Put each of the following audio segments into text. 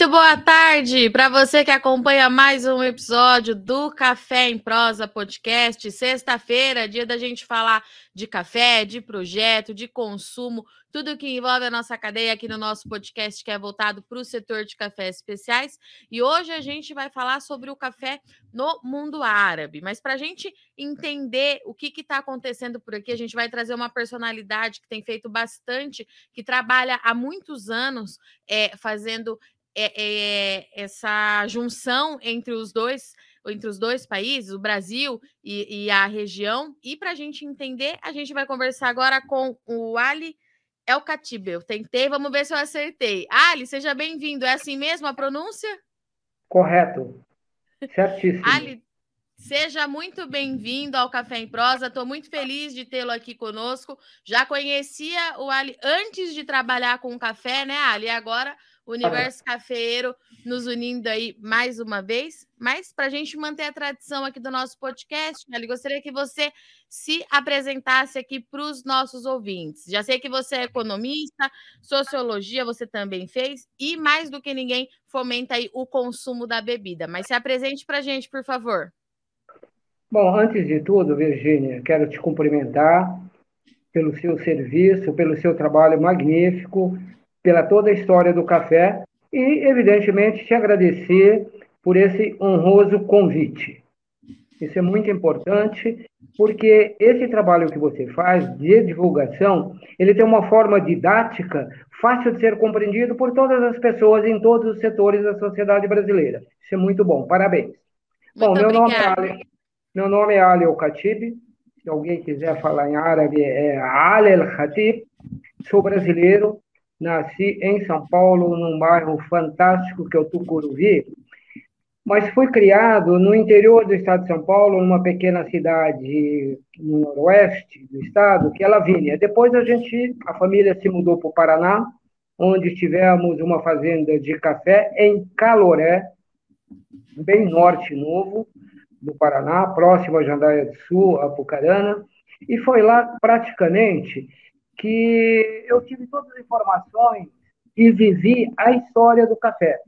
Muito boa tarde para você que acompanha mais um episódio do Café em Prosa Podcast. Sexta-feira, dia da gente falar de café, de projeto, de consumo, tudo que envolve a nossa cadeia aqui no nosso podcast que é voltado para o setor de cafés especiais. E hoje a gente vai falar sobre o café no mundo árabe. Mas para a gente entender o que está acontecendo por aqui, a gente vai trazer uma personalidade que tem feito bastante, que trabalha há muitos anos é, fazendo é, é, essa junção entre os dois entre os dois países, o Brasil e, e a região. E para a gente entender, a gente vai conversar agora com o Ali El Khatib. Eu tentei, vamos ver se eu acertei. Ali, seja bem-vindo. É assim mesmo a pronúncia? Correto. Certíssimo. Ali, Seja muito bem-vindo ao Café em Prosa. Estou muito feliz de tê-lo aqui conosco. Já conhecia o Ali antes de trabalhar com o café, né, Ali? Agora Universo Cafeiro nos unindo aí mais uma vez. Mas para a gente manter a tradição aqui do nosso podcast, Ali, gostaria que você se apresentasse aqui para os nossos ouvintes. Já sei que você é economista, sociologia você também fez, e mais do que ninguém fomenta aí o consumo da bebida. Mas se apresente para a gente, por favor. Bom, antes de tudo, Virgínia, quero te cumprimentar pelo seu serviço, pelo seu trabalho magnífico, pela toda a história do café e, evidentemente, te agradecer por esse honroso convite. Isso é muito importante, porque esse trabalho que você faz de divulgação, ele tem uma forma didática fácil de ser compreendido por todas as pessoas em todos os setores da sociedade brasileira. Isso é muito bom. Parabéns. Muito bom, meu nome é Ale, meu nome é Ali El-Khatib. Se alguém quiser falar em árabe, é Ali El-Khatib. Sou brasileiro, nasci em São Paulo, num bairro fantástico que é o Tucuruvi, mas fui criado no interior do estado de São Paulo, numa pequena cidade no noroeste do estado, que é Lavínia. Depois a gente, a família se mudou para o Paraná, onde tivemos uma fazenda de café em Caloré, bem norte novo do Paraná, próximo a Jandaia do Sul, Apucarana, e foi lá praticamente que eu tive todas as informações e vivi a história do café.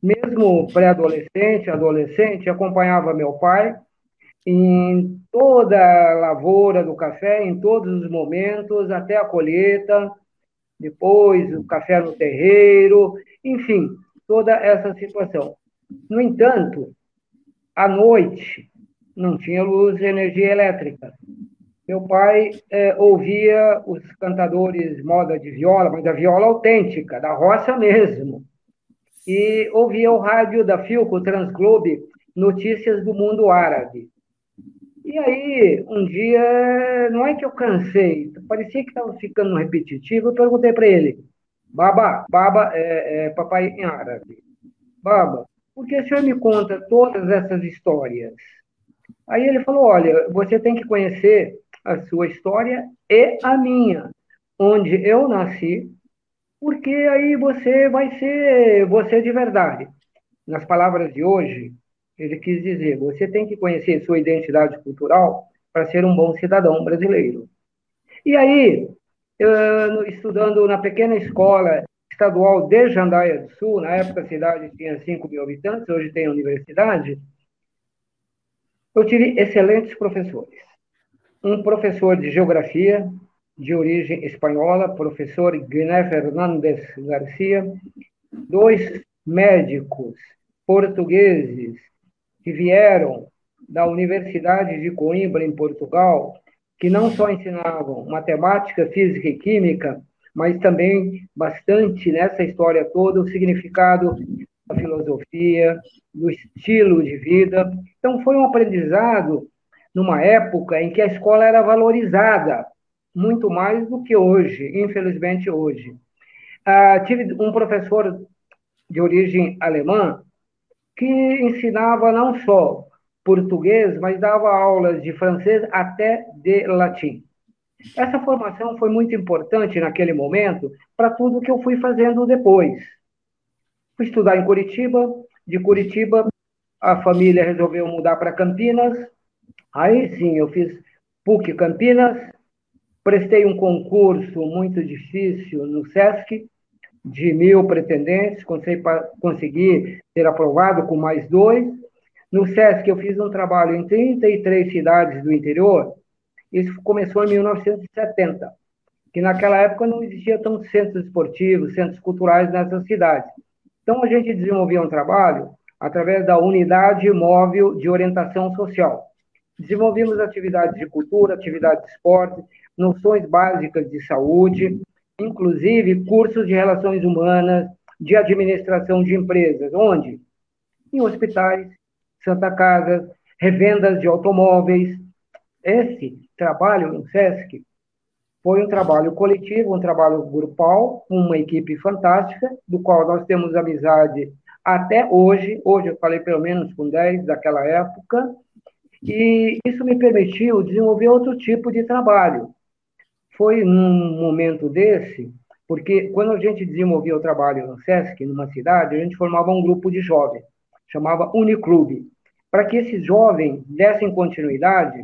Mesmo pré-adolescente, adolescente, acompanhava meu pai em toda a lavoura do café, em todos os momentos, até a colheita, depois o café no terreiro, enfim, toda essa situação. No entanto, à noite não tinha luz e energia elétrica. Meu pai é, ouvia os cantadores moda de viola, mas a viola autêntica, da roça mesmo. E ouvia o rádio da Filco Transglobe, notícias do mundo árabe. E aí, um dia, não é que eu cansei, parecia que estava ficando repetitivo, eu perguntei para ele, Baba, Baba é, é papai em árabe. Baba, por que o senhor me conta todas essas histórias? Aí ele falou, olha, você tem que conhecer a sua história e a minha, onde eu nasci, porque aí você vai ser você de verdade. Nas palavras de hoje, ele quis dizer: você tem que conhecer sua identidade cultural para ser um bom cidadão brasileiro. E aí, eu, estudando na pequena escola estadual de Jandaia do Sul, na época a cidade tinha 5 mil habitantes, hoje tem universidade, eu tive excelentes professores um professor de geografia de origem espanhola, professor Guiné Fernandes Garcia, dois médicos portugueses que vieram da Universidade de Coimbra, em Portugal, que não só ensinavam matemática, física e química, mas também bastante nessa história toda o significado da filosofia, do estilo de vida. Então, foi um aprendizado numa época em que a escola era valorizada muito mais do que hoje, infelizmente hoje. Ah, tive um professor de origem alemã que ensinava não só português, mas dava aulas de francês até de latim. Essa formação foi muito importante naquele momento para tudo que eu fui fazendo depois. Fui estudar em Curitiba, de Curitiba a família resolveu mudar para Campinas, Aí sim, eu fiz PUC Campinas, prestei um concurso muito difícil no SESC, de mil pretendentes, consegui ser aprovado com mais dois. No SESC, eu fiz um trabalho em 33 cidades do interior. Isso começou em 1970, que naquela época não existia tantos centros esportivos, centros culturais nessas cidades. Então, a gente desenvolvia um trabalho através da Unidade Móvel de Orientação Social. Desenvolvimos atividades de cultura, atividades de esporte, noções básicas de saúde, inclusive cursos de relações humanas, de administração de empresas. Onde? Em hospitais, Santa Casa, revendas de automóveis. Esse trabalho no SESC foi um trabalho coletivo, um trabalho grupal, uma equipe fantástica, do qual nós temos amizade até hoje. Hoje eu falei pelo menos com 10 daquela época, e isso me permitiu desenvolver outro tipo de trabalho. Foi num momento desse, porque quando a gente desenvolvia o trabalho no SESC, numa cidade, a gente formava um grupo de jovens, chamava Uniclube, para que esses jovens dessem continuidade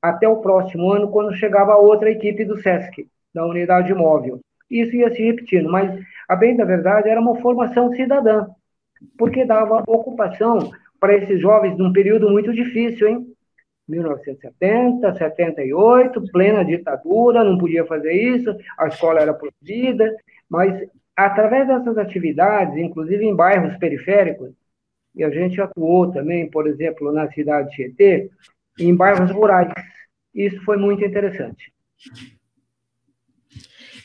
até o próximo ano, quando chegava outra equipe do SESC, da unidade móvel. Isso ia se repetindo, mas, a bem da verdade, era uma formação cidadã, porque dava ocupação para esses jovens num período muito difícil, hein? 1970, 78, plena ditadura, não podia fazer isso, a escola era proibida, mas através dessas atividades, inclusive em bairros periféricos, e a gente atuou também, por exemplo, na cidade de Tietê, em bairros rurais. Isso foi muito interessante.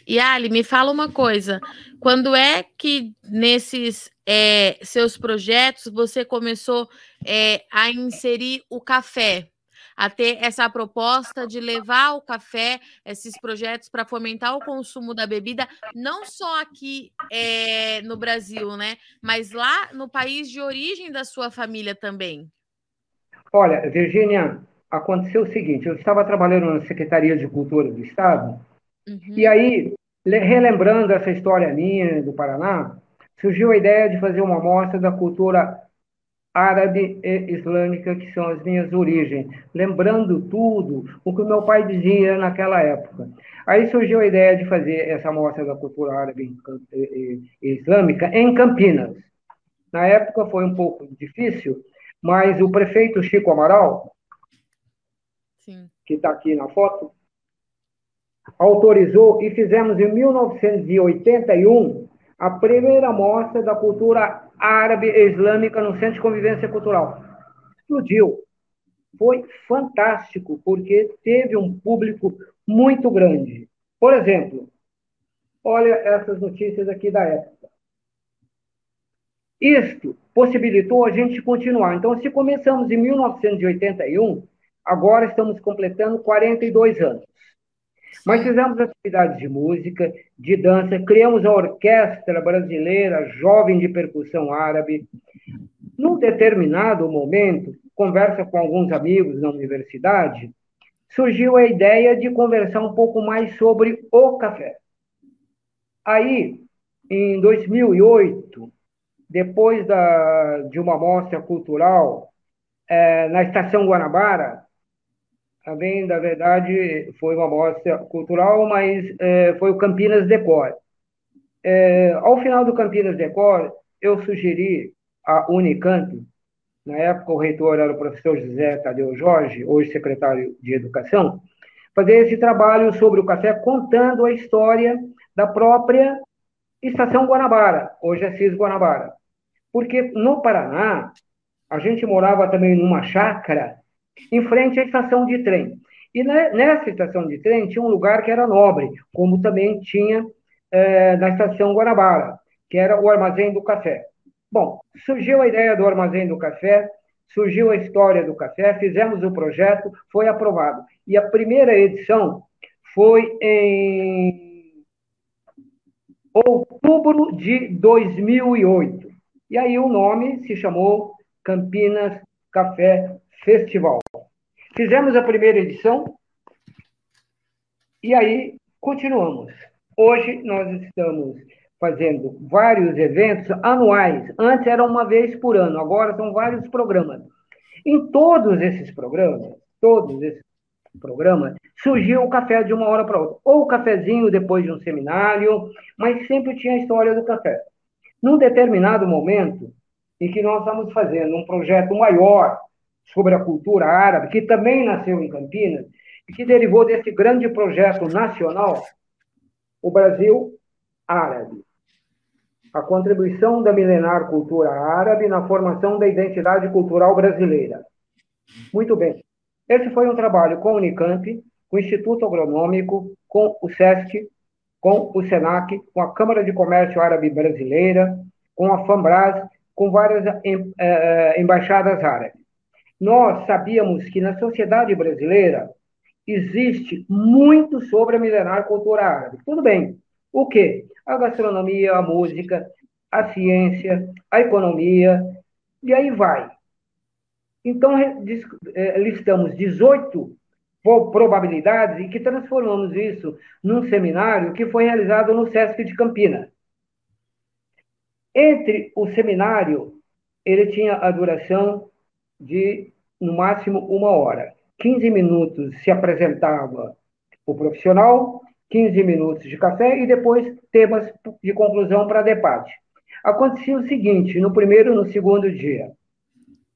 E Ali, me fala uma coisa: quando é que nesses é, seus projetos você começou é, a inserir o café? A ter essa proposta de levar o café, esses projetos para fomentar o consumo da bebida, não só aqui é, no Brasil, né? Mas lá no país de origem da sua família também. Olha, Virgínia, aconteceu o seguinte: eu estava trabalhando na Secretaria de Cultura do Estado, uhum. e aí, relembrando essa história minha do Paraná, surgiu a ideia de fazer uma mostra da cultura árabe e islâmica, que são as minhas origens, lembrando tudo o que meu pai dizia naquela época. Aí surgiu a ideia de fazer essa mostra da cultura árabe e islâmica em Campinas. Na época foi um pouco difícil, mas o prefeito Chico Amaral, Sim. que está aqui na foto, autorizou e fizemos em 1981 a primeira mostra da cultura árabe e islâmica no Centro de Convivência Cultural. Explodiu. Foi fantástico, porque teve um público muito grande. Por exemplo, olha essas notícias aqui da época. Isto possibilitou a gente continuar. Então, se começamos em 1981, agora estamos completando 42 anos. Mas fizemos atividades de música, de dança, criamos a Orquestra Brasileira Jovem de Percussão Árabe. Num determinado momento, conversa com alguns amigos na universidade, surgiu a ideia de conversar um pouco mais sobre o café. Aí, em 2008, depois da, de uma mostra cultural é, na Estação Guanabara, também, na verdade, foi uma mostra cultural, mas é, foi o Campinas Decor. É, ao final do Campinas Decor, eu sugeri a Unicamp, na época o reitor era o professor José Tadeu Jorge, hoje secretário de Educação, fazer esse trabalho sobre o café, contando a história da própria Estação Guanabara, hoje é CIS Guanabara. Porque no Paraná, a gente morava também numa chácara em frente à estação de trem. E nessa estação de trem tinha um lugar que era nobre, como também tinha é, na estação Guanabara, que era o Armazém do Café. Bom, surgiu a ideia do Armazém do Café, surgiu a história do café, fizemos o projeto, foi aprovado. E a primeira edição foi em outubro de 2008. E aí o nome se chamou Campinas Café Festival. Fizemos a primeira edição e aí continuamos. Hoje nós estamos fazendo vários eventos anuais. Antes era uma vez por ano, agora são vários programas. Em todos esses programas, todos esses programa, surgiu o café de uma hora para outra. Ou o cafezinho depois de um seminário, mas sempre tinha a história do café. Num determinado momento, em que nós estamos fazendo um projeto maior sobre a cultura árabe, que também nasceu em Campinas, e que derivou desse grande projeto nacional, o Brasil Árabe. A contribuição da milenar cultura árabe na formação da identidade cultural brasileira. Muito bem. Esse foi um trabalho com o Unicamp, com o Instituto Agronômico, com o SESC, com o SENAC, com a Câmara de Comércio Árabe Brasileira, com a FAMBRAS, com várias em, eh, embaixadas árabes. Nós sabíamos que na sociedade brasileira existe muito sobre a milenar cultura árabe. Tudo bem. O quê? A gastronomia, a música, a ciência, a economia, e aí vai. Então, eh, listamos 18 probabilidades e que transformamos isso num seminário que foi realizado no SESC de Campinas. Entre o seminário, ele tinha a duração de, no máximo, uma hora. 15 minutos se apresentava o profissional, 15 minutos de café e depois temas de conclusão para debate. Acontecia o seguinte, no primeiro e no segundo dia.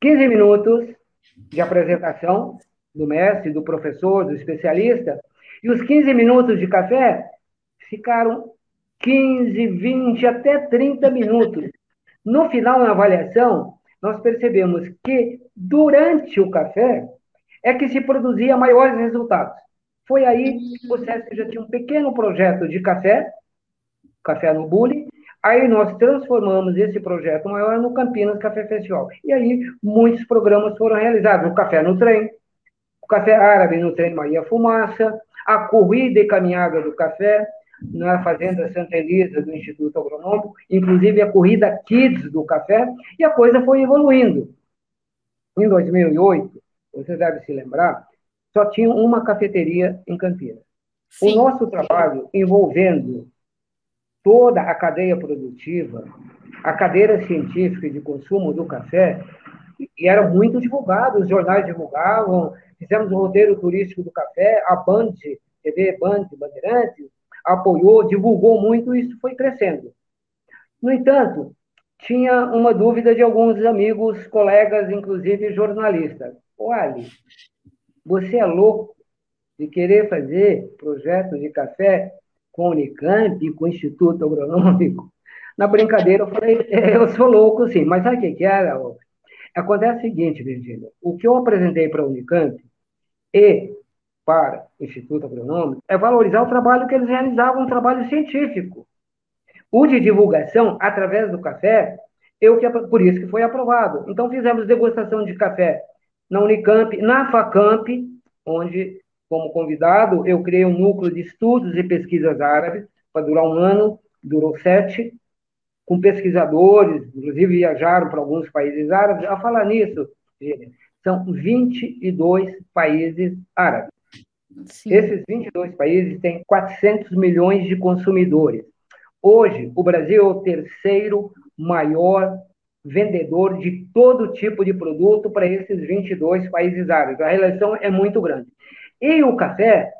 15 minutos de apresentação do mestre, do professor, do especialista, e os 15 minutos de café ficaram 15, 20, até 30 minutos. No final, na avaliação, nós percebemos que durante o café é que se produzia maiores resultados. Foi aí que o SESC já tinha um pequeno projeto de café, café no Bully, Aí nós transformamos esse projeto maior no Campinas Café Festival. E aí muitos programas foram realizados. O Café no Trem, o Café Árabe no Trem Maria Fumaça, a corrida e caminhada do café na Fazenda Santa Elisa do Instituto Agronômico, inclusive a corrida Kids do café, e a coisa foi evoluindo. Em 2008, você deve se lembrar, só tinha uma cafeteria em Campinas. Sim. O nosso trabalho envolvendo toda a cadeia produtiva, a cadeira científica de consumo do café, e era muito divulgado, os jornais divulgavam, fizemos o roteiro turístico do café, a Band, TV Band, Bandeirantes, apoiou, divulgou muito, e isso foi crescendo. No entanto, tinha uma dúvida de alguns amigos, colegas, inclusive jornalistas. Olha, você é louco de querer fazer projetos de café com o Unicamp, com o Instituto Agronômico. Na brincadeira, eu falei, é, eu sou louco, sim, mas sabe o que, era? Acontece o seguinte, Virgínia, o que eu apresentei para a Unicamp e para o Instituto Agronômico é valorizar o trabalho que eles realizavam, um trabalho científico. O de divulgação, através do café, eu que, por isso que foi aprovado. Então, fizemos degustação de café na Unicamp, na FACAMP, onde como convidado, eu criei um núcleo de estudos e pesquisas árabes, para durar um ano, durou sete, com pesquisadores, inclusive viajaram para alguns países árabes. A falar nisso, são 22 países árabes. Sim. Esses 22 países têm 400 milhões de consumidores. Hoje, o Brasil é o terceiro maior vendedor de todo tipo de produto para esses 22 países árabes. A relação é muito grande. E o café,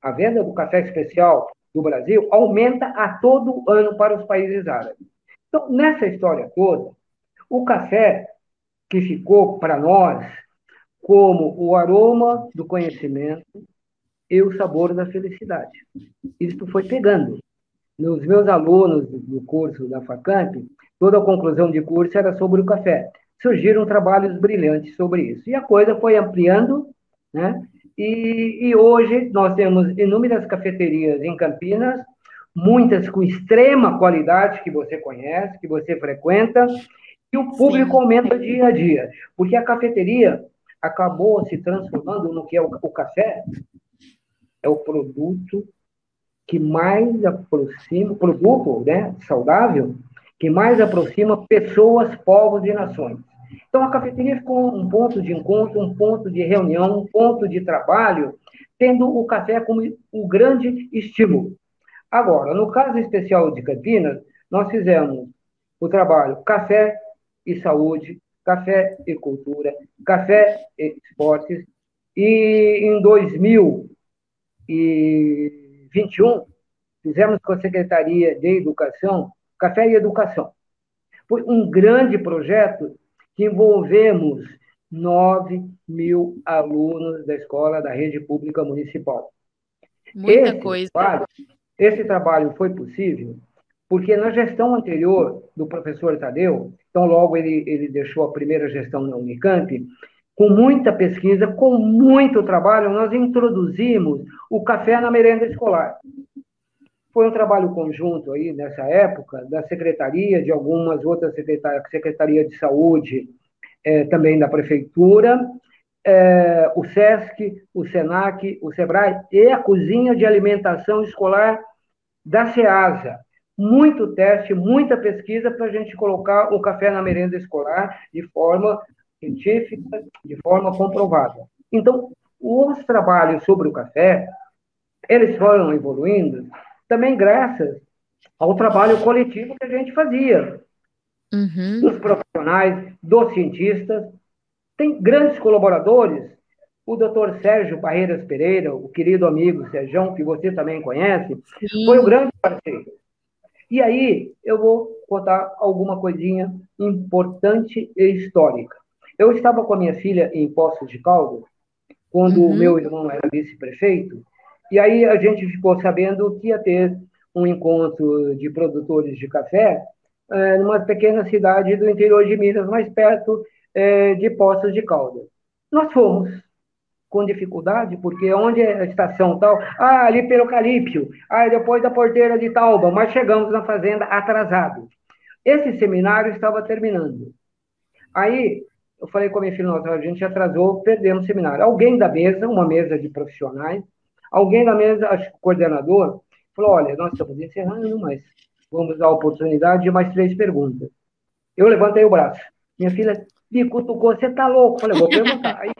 a venda do café especial do Brasil aumenta a todo ano para os países árabes. Então, nessa história toda, o café que ficou para nós como o aroma do conhecimento e o sabor da felicidade. Isso foi pegando. Nos meus alunos do curso da FACAMP, toda a conclusão de curso era sobre o café. Surgiram trabalhos brilhantes sobre isso. E a coisa foi ampliando, né? E, e, hoje nós temos inúmeras cafeterias em Campinas, muitas com extrema qualidade que você conhece, que você frequenta, e o público Sim. aumenta dia a dia, porque a cafeteria acabou se transformando no que é o, o café, é o produto que mais aproxima, produto né, saudável, que mais aproxima pessoas, povos e nações. Então, a cafeteria ficou um ponto de encontro, um ponto de reunião, um ponto de trabalho, tendo o café como um grande estímulo. Agora, no caso especial de Campinas, nós fizemos o trabalho café e saúde, café e cultura, café e esportes E em 2021, fizemos com a Secretaria de Educação, Café e Educação. Foi um grande projeto que envolvemos 9 mil alunos da escola da rede pública municipal. Muita esse coisa. Trabalho, esse trabalho foi possível porque na gestão anterior do professor Tadeu, então logo ele, ele deixou a primeira gestão na Unicamp, com muita pesquisa, com muito trabalho, nós introduzimos o café na merenda escolar. Foi um trabalho conjunto aí nessa época da secretaria, de algumas outras secretarias, secretaria de saúde, é, também da prefeitura, é, o SESC, o SENAC, o SEBRAE e a cozinha de alimentação escolar da SEASA. Muito teste, muita pesquisa para a gente colocar o café na merenda escolar de forma científica, de forma comprovada. Então, os trabalhos sobre o café, eles foram evoluindo também graças ao trabalho coletivo que a gente fazia. Uhum. Dos profissionais, dos cientistas. Tem grandes colaboradores. O doutor Sérgio Barreiras Pereira, o querido amigo Sérgio, que você também conhece, Sim. foi um grande parceiro. E aí eu vou contar alguma coisinha importante e histórica. Eu estava com a minha filha em Poços de Caldas, quando uhum. o meu irmão era vice-prefeito, e aí a gente ficou sabendo que ia ter um encontro de produtores de café é, numa pequena cidade do interior de Minas, mais perto é, de Poços de Caldas. Nós fomos com dificuldade, porque onde é a estação tal? Ah, ali pelo Calípio, ah, depois da porteira de Tauba, mas chegamos na fazenda atrasado. Esse seminário estava terminando. Aí eu falei com a minha filha, nossa, a gente atrasou, perdemos o seminário. Alguém da mesa, uma mesa de profissionais, alguém da mesa, acho que o coordenador, falou, olha, nós estamos encerrando, mas vamos dar a oportunidade de mais três perguntas. Eu levantei o braço. Minha filha me cutucou, você está louco? Falei, vou perguntar. Aí,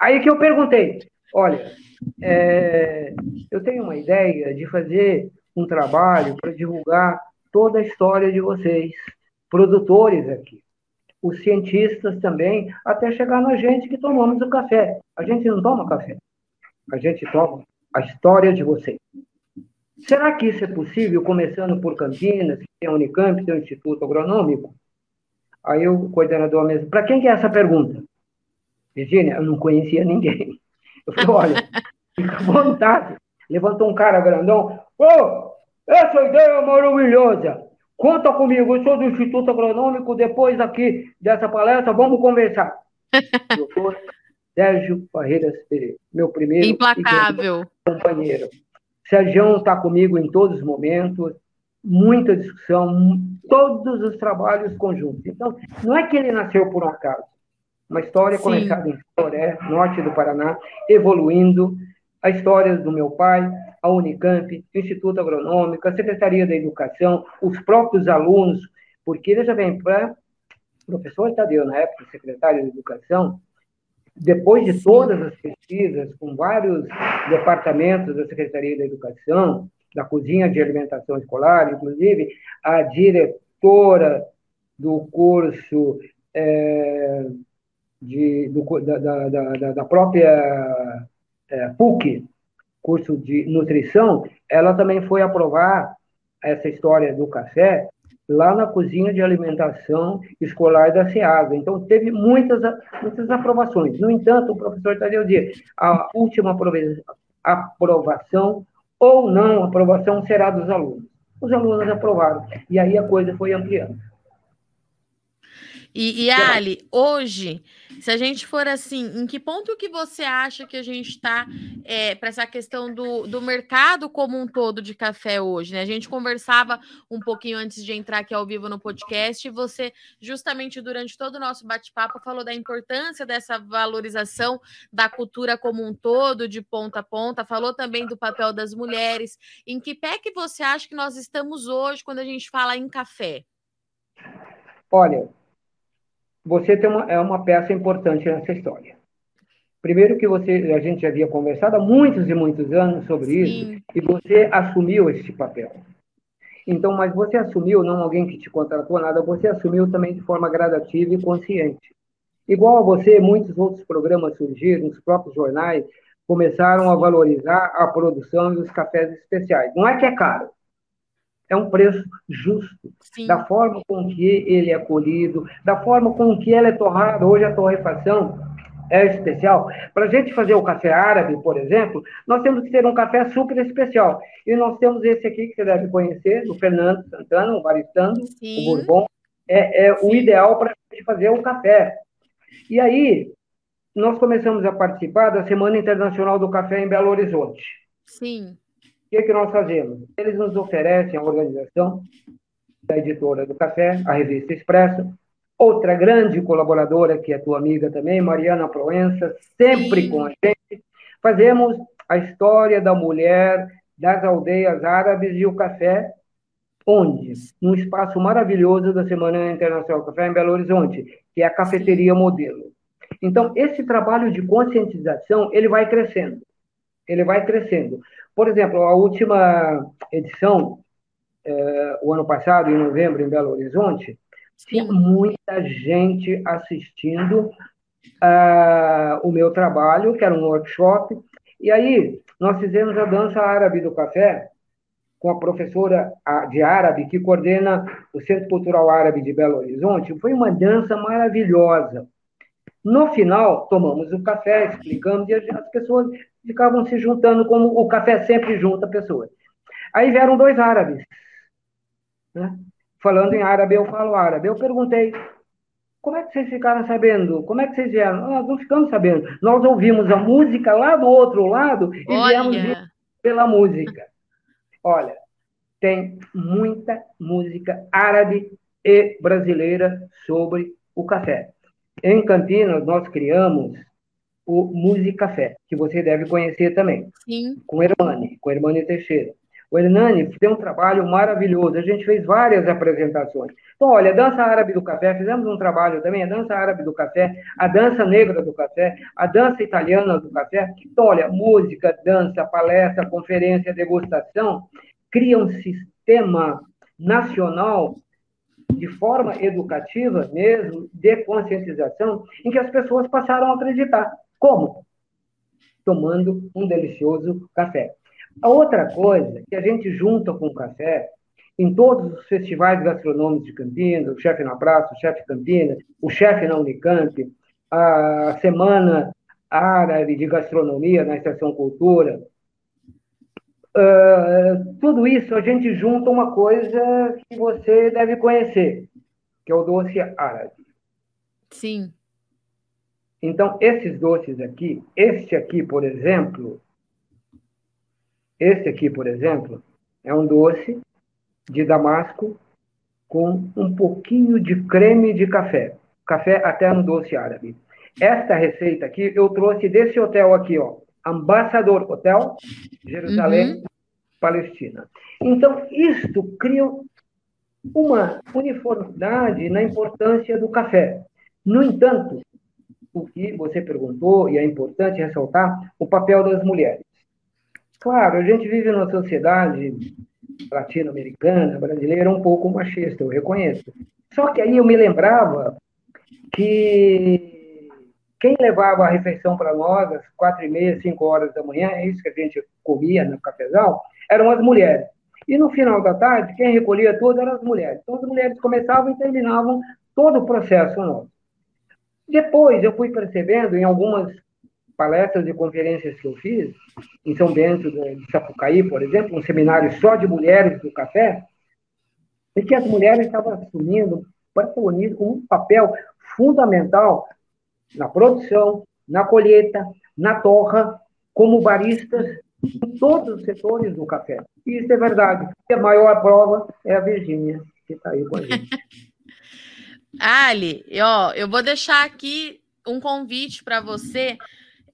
aí que eu perguntei, olha, é, eu tenho uma ideia de fazer um trabalho para divulgar toda a história de vocês, produtores aqui, os cientistas também, até chegar na gente que tomamos o café. A gente não toma café, a gente toma a história de vocês. Será que isso é possível, começando por Campinas, que tem a Unicamp, tem o Instituto Agronômico? Aí o coordenador mesmo, para quem que é essa pergunta? Virginia, eu não conhecia ninguém. Eu falei, olha, fica à vontade. Levantou um cara grandão, ô, oh, essa ideia é maravilhosa. Conta comigo, eu sou do Instituto Agronômico, depois aqui dessa palestra, vamos conversar. Doutor Sérgio Barreiras Pereira, meu primeiro Implacável. companheiro. Sérgio está comigo em todos os momentos, muita discussão, todos os trabalhos conjuntos. Então, não é que ele nasceu por um acaso. Uma história Sim. começada em Floré, norte do Paraná, evoluindo. A história do meu pai, a Unicamp, o Instituto Agronômico, a Secretaria da Educação, os próprios alunos, porque, veja bem, para professor Tadeu, na época, secretário de Educação, depois de todas as pesquisas com vários departamentos da Secretaria da Educação, da Cozinha de Alimentação Escolar, inclusive a diretora do curso é, de, do, da, da, da, da, própria é, PUC, curso de nutrição, ela também foi aprovar essa história do café lá na cozinha de alimentação escolar da SEASA. Então, teve muitas, muitas aprovações. No entanto, o professor Tadeu diz, a última aprovação ou não aprovação será dos alunos. Os alunos aprovaram, e aí a coisa foi ampliando. E, e Ali, hoje, se a gente for assim, em que ponto que você acha que a gente está é, para essa questão do, do mercado como um todo de café hoje? Né? A gente conversava um pouquinho antes de entrar aqui ao vivo no podcast, e você, justamente durante todo o nosso bate-papo, falou da importância dessa valorização da cultura como um todo, de ponta a ponta, falou também do papel das mulheres. Em que pé que você acha que nós estamos hoje quando a gente fala em café? Olha, você tem uma, é uma peça importante nessa história. Primeiro que você, a gente já havia conversado há muitos e muitos anos sobre Sim. isso, e você assumiu esse papel. Então, mas você assumiu, não alguém que te contratou nada, você assumiu também de forma gradativa e consciente. Igual a você, muitos outros programas surgiram, os próprios jornais começaram a valorizar a produção dos cafés especiais. Não é que é caro, é um preço justo, Sim. da forma com que ele é colhido, da forma com que ele é torrado. Hoje a torrefação é especial. Para a gente fazer o café árabe, por exemplo, nós temos que ter um café super especial. E nós temos esse aqui que você deve conhecer, do Fernando Santana, o baristando, Sim. o Bourbon. É, é o ideal para a gente fazer o café. E aí, nós começamos a participar da Semana Internacional do Café em Belo Horizonte. Sim. O que, é que nós fazemos? Eles nos oferecem a organização da editora do café, a revista Expresso, outra grande colaboradora, que é tua amiga também, Mariana Proença, sempre Sim. com a gente. Fazemos a história da mulher das aldeias árabes e o café, onde? Num espaço maravilhoso da Semana Internacional do Café em Belo Horizonte, que é a Cafeteria Modelo. Então, esse trabalho de conscientização, ele vai crescendo. Ele vai crescendo. Por exemplo, a última edição, é, o ano passado, em novembro, em Belo Horizonte, tinha muita gente assistindo uh, o meu trabalho, que era um workshop. E aí, nós fizemos a dança árabe do café com a professora de árabe que coordena o Centro Cultural Árabe de Belo Horizonte. Foi uma dança maravilhosa. No final, tomamos o café, explicamos, e as pessoas ficavam se juntando, como o café sempre junta pessoas. Aí vieram dois árabes. Né? Falando em árabe, eu falo árabe. Eu perguntei, como é que vocês ficaram sabendo? Como é que vocês vieram? Nós não ficamos sabendo. Nós ouvimos a música lá do outro lado e Olha. viemos pela música. Olha, tem muita música árabe e brasileira sobre o café. Em Campinas, nós criamos o Música Café, que você deve conhecer também. Sim. Com o Hermani, com o Hermani Teixeira. O Hernani fez um trabalho maravilhoso, a gente fez várias apresentações. Então, olha, a dança árabe do café, fizemos um trabalho também, a dança árabe do café, a dança negra do café, a dança italiana do café. Então, olha, música, dança, palestra, conferência, degustação, cria um sistema nacional de forma educativa mesmo, de conscientização, em que as pessoas passaram a acreditar. Como? Tomando um delicioso café. A outra coisa que a gente junta com o café, em todos os festivais gastronômicos de Campinas, o Chefe na Praça, o Chefe Campinas, o Chefe na Unicamp, a Semana Árabe de Gastronomia na Estação Cultura, uh, tudo isso a gente junta uma coisa que você deve conhecer, que é o doce árabe. Sim. Então, esses doces aqui, este aqui, por exemplo, este aqui, por exemplo, é um doce de damasco com um pouquinho de creme de café. Café até no doce árabe. Esta receita aqui eu trouxe desse hotel aqui, ó. Ambassador Hotel, Jerusalém, uhum. Palestina. Então, isto cria uma uniformidade na importância do café. No entanto, o que você perguntou, e é importante ressaltar, o papel das mulheres. Claro, a gente vive numa sociedade latino-americana, brasileira, um pouco machista, eu reconheço. Só que aí eu me lembrava que quem levava a refeição para nós às quatro e meia, cinco horas da manhã, é isso que a gente comia no cafezal, eram as mulheres. E no final da tarde, quem recolhia tudo eram as mulheres. Então as mulheres começavam e terminavam todo o processo nosso. Depois eu fui percebendo em algumas palestras e conferências que eu fiz, em São Bento de Sapucaí, por exemplo, um seminário só de mulheres do café, e que as mulheres estavam assumindo um papel fundamental na produção, na colheita, na torra, como baristas em todos os setores do café. E isso é verdade. E a maior prova é a Virgínia, que está aí com a gente. Ali, ó, eu vou deixar aqui um convite para você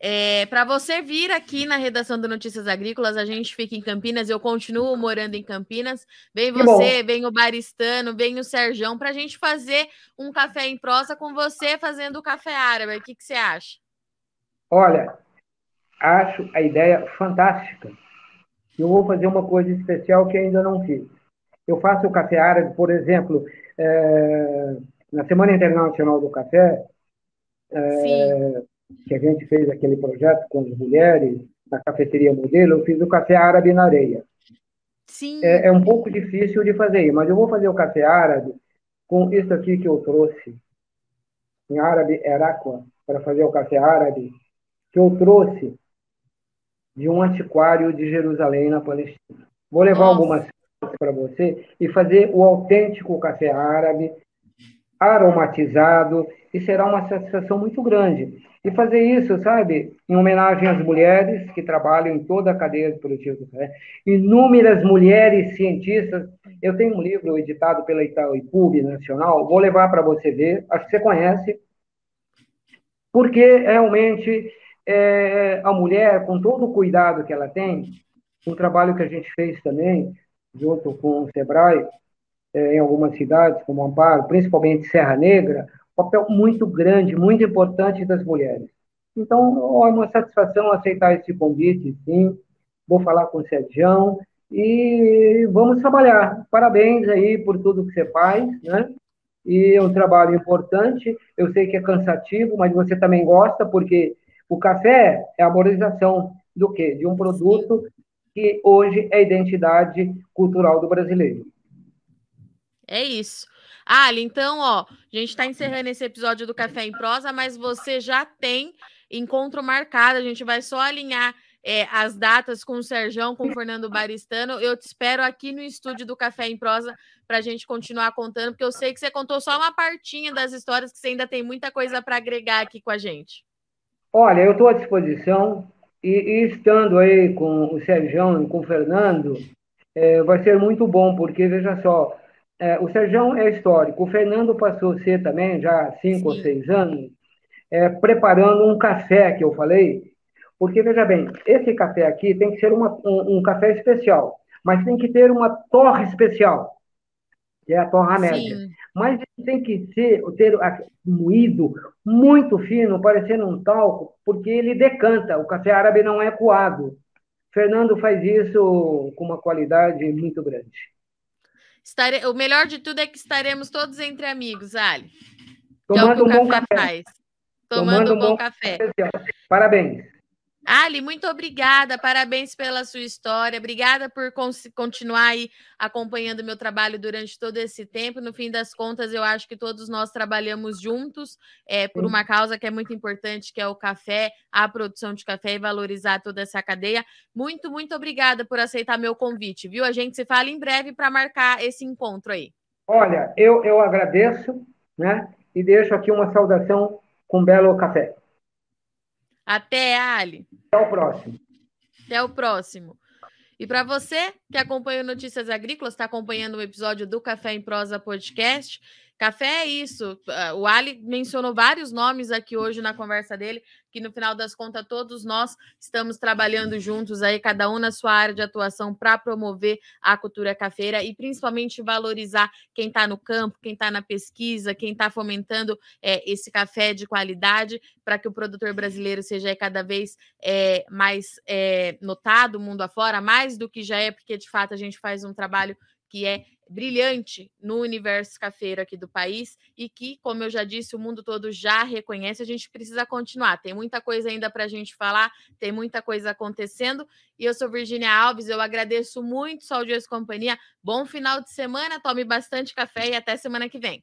é, para você vir aqui na redação do Notícias Agrícolas, a gente fica em Campinas, eu continuo morando em Campinas. Vem você, vem o Baristano, vem o Serjão, para a gente fazer um café em prosa com você fazendo o café árabe. O que, que você acha? Olha, acho a ideia fantástica. Eu vou fazer uma coisa especial que ainda não fiz. Eu faço o café árabe, por exemplo, é, na Semana Internacional do Café, é, que a gente fez aquele projeto com as mulheres na cafeteria modelo, eu fiz o café árabe na areia. Sim. É, é um pouco difícil de fazer, mas eu vou fazer o café árabe com isso aqui que eu trouxe, em árabe Herácua, para fazer o café árabe, que eu trouxe de um antiquário de Jerusalém, na Palestina. Vou levar Nossa. algumas para você e fazer o autêntico café árabe, aromatizado, e será uma satisfação muito grande. E fazer isso, sabe, em homenagem às mulheres que trabalham em toda a cadeia de produtivo do café, inúmeras mulheres cientistas. Eu tenho um livro editado pela Itaipu Nacional, vou levar para você ver, acho que você conhece, porque realmente é, a mulher, com todo o cuidado que ela tem, um trabalho que a gente fez também, junto com o SEBRAE, em algumas cidades, como Amparo, principalmente Serra Negra, papel muito grande, muito importante das mulheres. Então, é uma satisfação aceitar esse convite, sim. Vou falar com o Sérgio e vamos trabalhar. Parabéns aí por tudo que você faz, né? E é um trabalho importante. Eu sei que é cansativo, mas você também gosta, porque o café é a valorização do quê? De um produto que hoje é a identidade cultural do brasileiro. É isso. Ali, então, ó, a gente está encerrando esse episódio do Café em Prosa, mas você já tem encontro marcado. A gente vai só alinhar é, as datas com o Serjão, com o Fernando Baristano. Eu te espero aqui no estúdio do Café em Prosa para a gente continuar contando, porque eu sei que você contou só uma partinha das histórias, que você ainda tem muita coisa para agregar aqui com a gente. Olha, eu estou à disposição e, e, estando aí com o Sérgio e com o Fernando, é, vai ser muito bom, porque veja só, é, o Sérgio é histórico, o Fernando passou a ser também, já há cinco Sim. ou seis anos, é, preparando um café que eu falei, porque veja bem, esse café aqui tem que ser uma, um, um café especial, mas tem que ter uma torre especial que é a torra média. Sim. Mas tem que ser, ter moído muito fino, parecendo um talco, porque ele decanta. O café árabe não é coado. Fernando faz isso com uma qualidade muito grande. Estare... O melhor de tudo é que estaremos todos entre amigos, Ali. Tomando é um bom café. café. Tomando, Tomando um bom, bom café. café. Parabéns. Ali, muito obrigada, parabéns pela sua história, obrigada por continuar aí acompanhando meu trabalho durante todo esse tempo. No fim das contas, eu acho que todos nós trabalhamos juntos é, por uma causa que é muito importante, que é o café, a produção de café e valorizar toda essa cadeia. Muito, muito obrigada por aceitar meu convite, viu? A gente se fala em breve para marcar esse encontro aí. Olha, eu, eu agradeço, né? E deixo aqui uma saudação com belo café. Até, Ali. Até o próximo. Até o próximo. E para você que acompanha Notícias Agrícolas, está acompanhando o episódio do Café em Prosa Podcast, Café é isso. Ah, o Ali mencionou vários nomes aqui hoje na conversa dele, que no final das contas todos nós estamos trabalhando juntos aí, cada um na sua área de atuação para promover a cultura cafeira e principalmente valorizar quem está no campo, quem está na pesquisa, quem está fomentando é, esse café de qualidade para que o produtor brasileiro seja cada vez é, mais é, notado mundo afora, mais do que já é, porque de fato a gente faz um trabalho que é brilhante no universo cafeiro aqui do país e que, como eu já disse, o mundo todo já reconhece. A gente precisa continuar. Tem muita coisa ainda para a gente falar, tem muita coisa acontecendo. E eu sou Virginia Alves, eu agradeço muito Sol Dias Companhia. Bom final de semana, tome bastante café e até semana que vem.